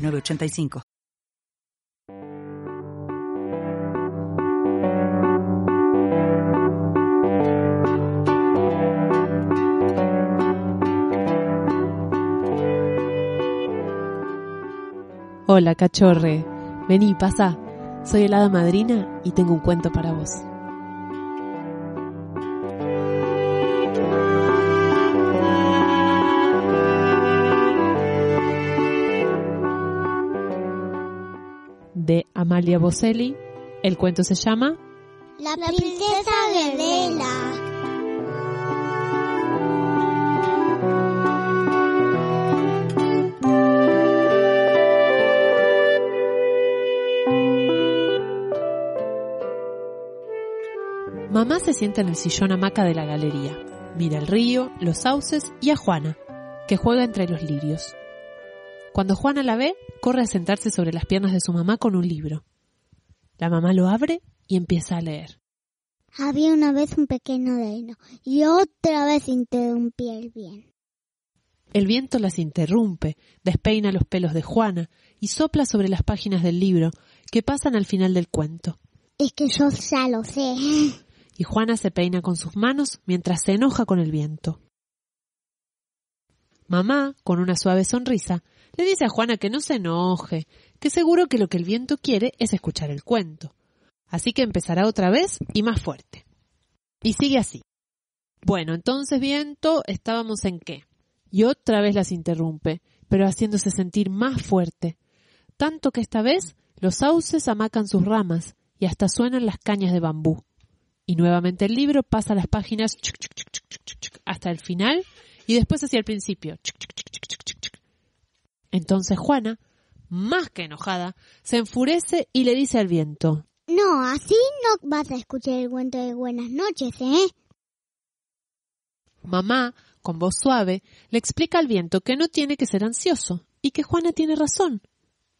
985. Hola, cachorre. Vení, pasa. Soy el hada madrina y tengo un cuento para vos. Amalia Boselli. El cuento se llama La princesa Guerrera. Mamá se sienta en el sillón hamaca de la galería. Mira el río, los sauces y a Juana, que juega entre los lirios. Cuando Juana la ve, corre a sentarse sobre las piernas de su mamá con un libro. La mamá lo abre y empieza a leer. Había una vez un pequeño reino y otra vez interrumpía el viento. El viento las interrumpe, despeina los pelos de Juana y sopla sobre las páginas del libro que pasan al final del cuento. Es que yo ya lo sé. Y Juana se peina con sus manos mientras se enoja con el viento. Mamá, con una suave sonrisa, le dice a Juana que no se enoje, que seguro que lo que el viento quiere es escuchar el cuento. Así que empezará otra vez y más fuerte. Y sigue así. Bueno, entonces viento, estábamos en qué. Y otra vez las interrumpe, pero haciéndose sentir más fuerte. Tanto que esta vez los sauces amacan sus ramas y hasta suenan las cañas de bambú. Y nuevamente el libro pasa las páginas hasta el final y después hacia el principio. Entonces Juana, más que enojada, se enfurece y le dice al viento No, así no vas a escuchar el cuento de buenas noches, ¿eh? Mamá, con voz suave, le explica al viento que no tiene que ser ansioso y que Juana tiene razón.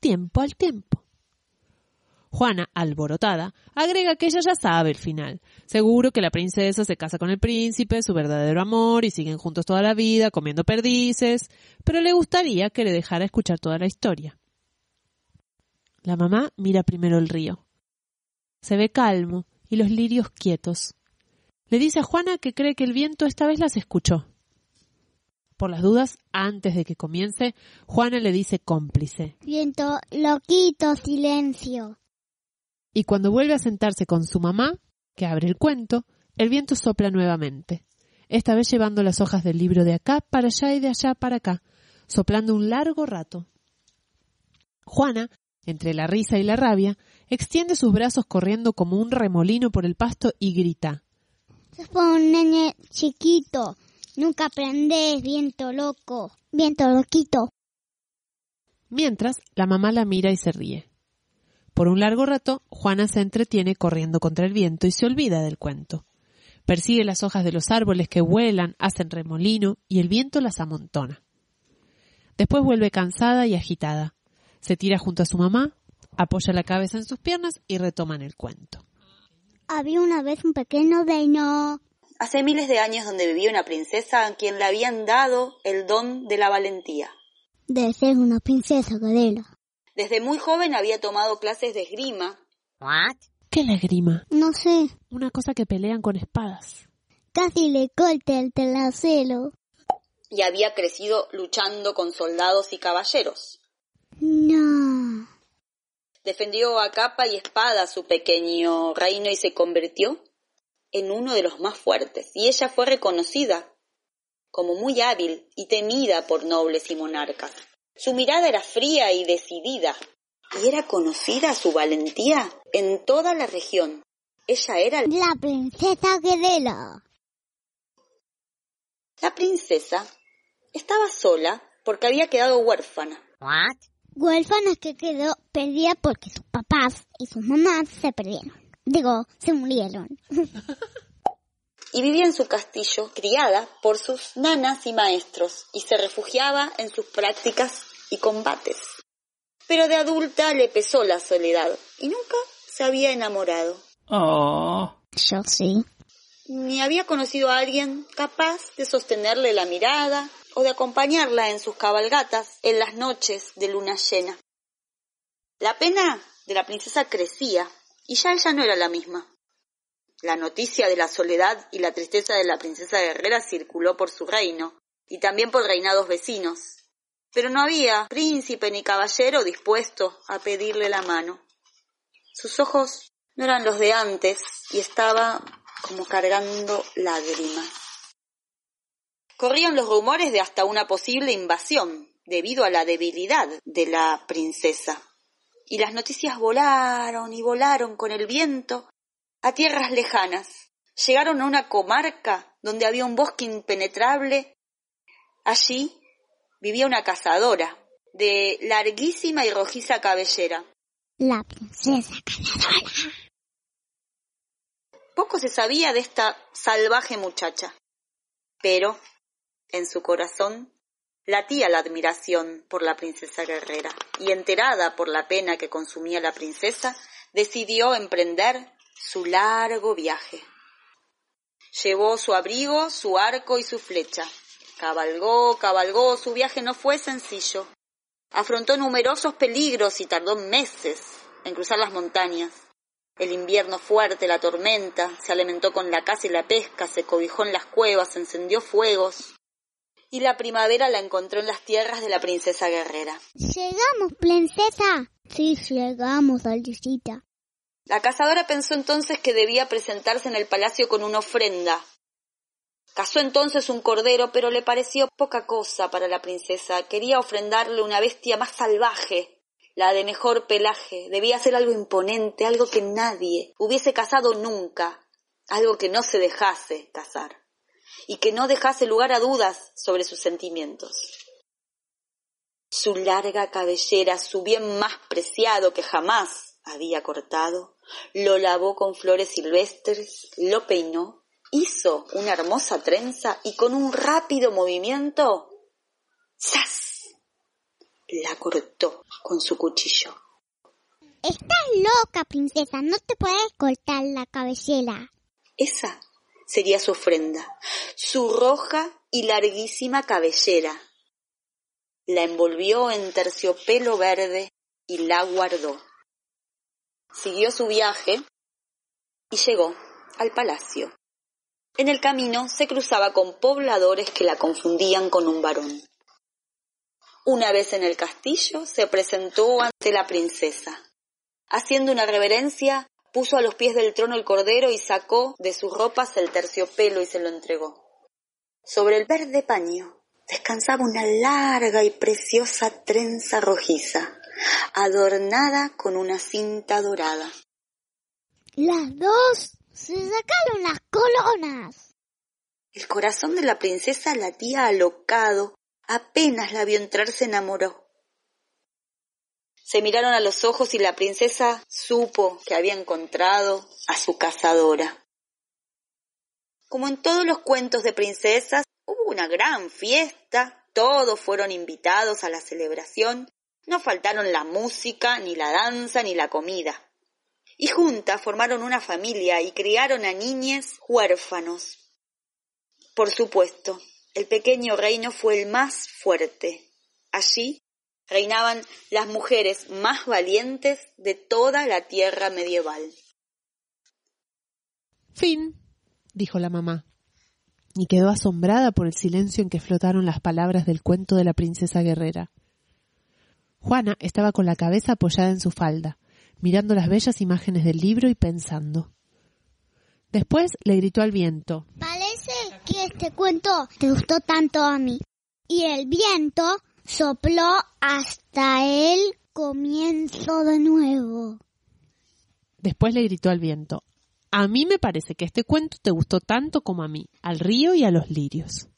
Tiempo al tiempo. Juana, alborotada, agrega que ella ya sabe el final. Seguro que la princesa se casa con el príncipe, su verdadero amor, y siguen juntos toda la vida, comiendo perdices, pero le gustaría que le dejara escuchar toda la historia. La mamá mira primero el río. Se ve calmo y los lirios quietos. Le dice a Juana que cree que el viento esta vez las escuchó. Por las dudas, antes de que comience, Juana le dice cómplice. Viento, loquito, silencio. Y cuando vuelve a sentarse con su mamá, que abre el cuento, el viento sopla nuevamente, esta vez llevando las hojas del libro de acá para allá y de allá para acá, soplando un largo rato. Juana, entre la risa y la rabia, extiende sus brazos corriendo como un remolino por el pasto y grita. Sos un nene chiquito. Nunca aprendés, viento loco. Viento loquito. Mientras, la mamá la mira y se ríe. Por un largo rato, Juana se entretiene corriendo contra el viento y se olvida del cuento. Persigue las hojas de los árboles que vuelan, hacen remolino y el viento las amontona. Después vuelve cansada y agitada. Se tira junto a su mamá, apoya la cabeza en sus piernas y retoman el cuento. Había una vez un pequeño reino. Hace miles de años donde vivía una princesa a quien le habían dado el don de la valentía. De ser una princesa guerrera. Desde muy joven había tomado clases de esgrima. ¿What? ¿Qué es la esgrima? No sé. Una cosa que pelean con espadas. Casi le corta el trasero. Y había crecido luchando con soldados y caballeros. No. Defendió a capa y espada su pequeño reino y se convirtió en uno de los más fuertes. Y ella fue reconocida como muy hábil y temida por nobles y monarcas. Su mirada era fría y decidida, y era conocida su valentía en toda la región. Ella era la princesa guerrera. La princesa estaba sola porque había quedado huérfana. ¿What? huérfana que quedó perdida porque sus papás y sus mamás se perdieron. Digo, se murieron. y vivía en su castillo, criada por sus nanas y maestros, y se refugiaba en sus prácticas y combates. Pero de adulta le pesó la soledad y nunca se había enamorado. Oh. Yo sí. Ni había conocido a alguien capaz de sostenerle la mirada o de acompañarla en sus cabalgatas en las noches de luna llena. La pena de la princesa crecía y ya ella no era la misma. La noticia de la soledad y la tristeza de la princesa guerrera circuló por su reino y también por reinados vecinos, pero no había príncipe ni caballero dispuesto a pedirle la mano. Sus ojos no eran los de antes y estaba como cargando lágrimas. Corrían los rumores de hasta una posible invasión debido a la debilidad de la princesa. Y las noticias volaron y volaron con el viento a tierras lejanas. Llegaron a una comarca donde había un bosque impenetrable. Allí vivía una cazadora de larguísima y rojiza cabellera. La princesa cazadora. Poco se sabía de esta salvaje muchacha, pero en su corazón latía la admiración por la princesa guerrera, y enterada por la pena que consumía la princesa, decidió emprender su largo viaje. Llevó su abrigo, su arco y su flecha. Cabalgó, cabalgó, su viaje no fue sencillo. Afrontó numerosos peligros y tardó meses en cruzar las montañas. El invierno fuerte, la tormenta, se alimentó con la caza y la pesca, se cobijó en las cuevas, encendió fuegos. Y la primavera la encontró en las tierras de la princesa guerrera. Llegamos, princesa. Sí, llegamos, Aldicita. La cazadora pensó entonces que debía presentarse en el palacio con una ofrenda. Cazó entonces un cordero, pero le pareció poca cosa para la princesa. Quería ofrendarle una bestia más salvaje, la de mejor pelaje. Debía ser algo imponente, algo que nadie hubiese cazado nunca, algo que no se dejase cazar y que no dejase lugar a dudas sobre sus sentimientos. Su larga cabellera, su bien más preciado que jamás había cortado, lo lavó con flores silvestres, lo peinó, hizo una hermosa trenza y con un rápido movimiento, ¡zas! la cortó con su cuchillo. Estás loca, princesa, no te puedes cortar la cabellera. Esa sería su ofrenda, su roja y larguísima cabellera. La envolvió en terciopelo verde y la guardó. Siguió su viaje y llegó al palacio. En el camino se cruzaba con pobladores que la confundían con un varón. Una vez en el castillo se presentó ante la princesa. Haciendo una reverencia, puso a los pies del trono el cordero y sacó de sus ropas el terciopelo y se lo entregó. Sobre el verde paño descansaba una larga y preciosa trenza rojiza, adornada con una cinta dorada. Las dos se sacaron las colonas. El corazón de la princesa latía alocado, apenas la vio entrar se enamoró. Se miraron a los ojos y la princesa supo que había encontrado a su cazadora. Como en todos los cuentos de princesas, hubo una gran fiesta, todos fueron invitados a la celebración, no faltaron la música, ni la danza, ni la comida. Y juntas formaron una familia y criaron a niñes huérfanos. Por supuesto, el pequeño reino fue el más fuerte. Allí reinaban las mujeres más valientes de toda la tierra medieval. Fin, dijo la mamá, y quedó asombrada por el silencio en que flotaron las palabras del cuento de la princesa guerrera. Juana estaba con la cabeza apoyada en su falda, mirando las bellas imágenes del libro y pensando. Después le gritó al viento. Parece que este cuento te gustó tanto a mí. Y el viento sopló hasta el comienzo de nuevo. Después le gritó al viento. A mí me parece que este cuento te gustó tanto como a mí, al río y a los lirios.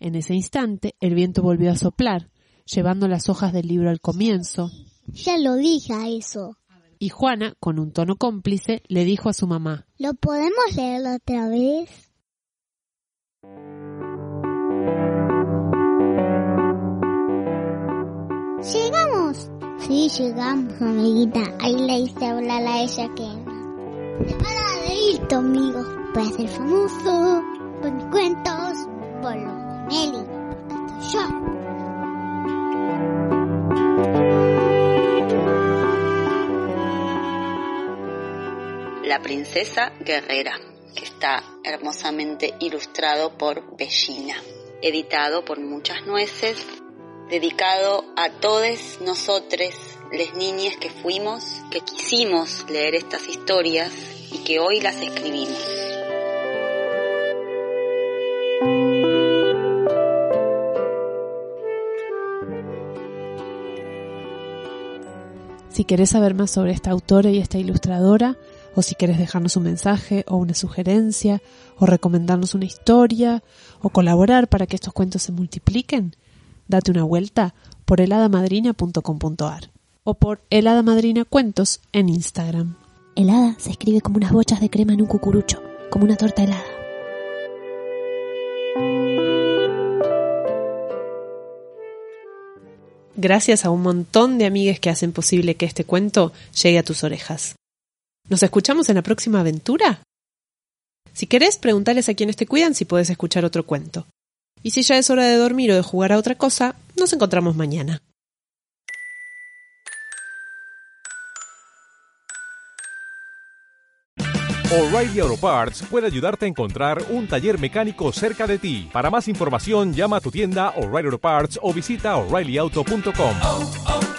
En ese instante el viento volvió a soplar llevando las hojas del libro al comienzo. Ya lo dije a eso. Y Juana, con un tono cómplice, le dijo a su mamá, ¿Lo podemos leer otra vez? ¿Llegamos? Sí, llegamos, amiguita. Ahí le hice hablar a ella que... Para de listo, amigo. Voy a ser famoso por mis cuentos, por los Meli, princesa guerrera, que está hermosamente ilustrado por Bellina, editado por muchas nueces, dedicado a todos nosotros, les niñas que fuimos, que quisimos leer estas historias y que hoy las escribimos. Si querés saber más sobre esta autora y esta ilustradora, o si querés dejarnos un mensaje o una sugerencia, o recomendarnos una historia, o colaborar para que estos cuentos se multipliquen, date una vuelta por heladamadrina.com.ar o por Heladamadrina Cuentos en Instagram. Helada se escribe como unas bochas de crema en un cucurucho, como una torta helada. Gracias a un montón de amigues que hacen posible que este cuento llegue a tus orejas. ¿Nos escuchamos en la próxima aventura? Si querés, preguntales a quienes te cuidan si puedes escuchar otro cuento. Y si ya es hora de dormir o de jugar a otra cosa, nos encontramos mañana. O'Reilly Auto Parts puede ayudarte a encontrar un taller mecánico cerca de ti. Para más información, llama a tu tienda O'Reilly Auto Parts o visita oreillyauto.com.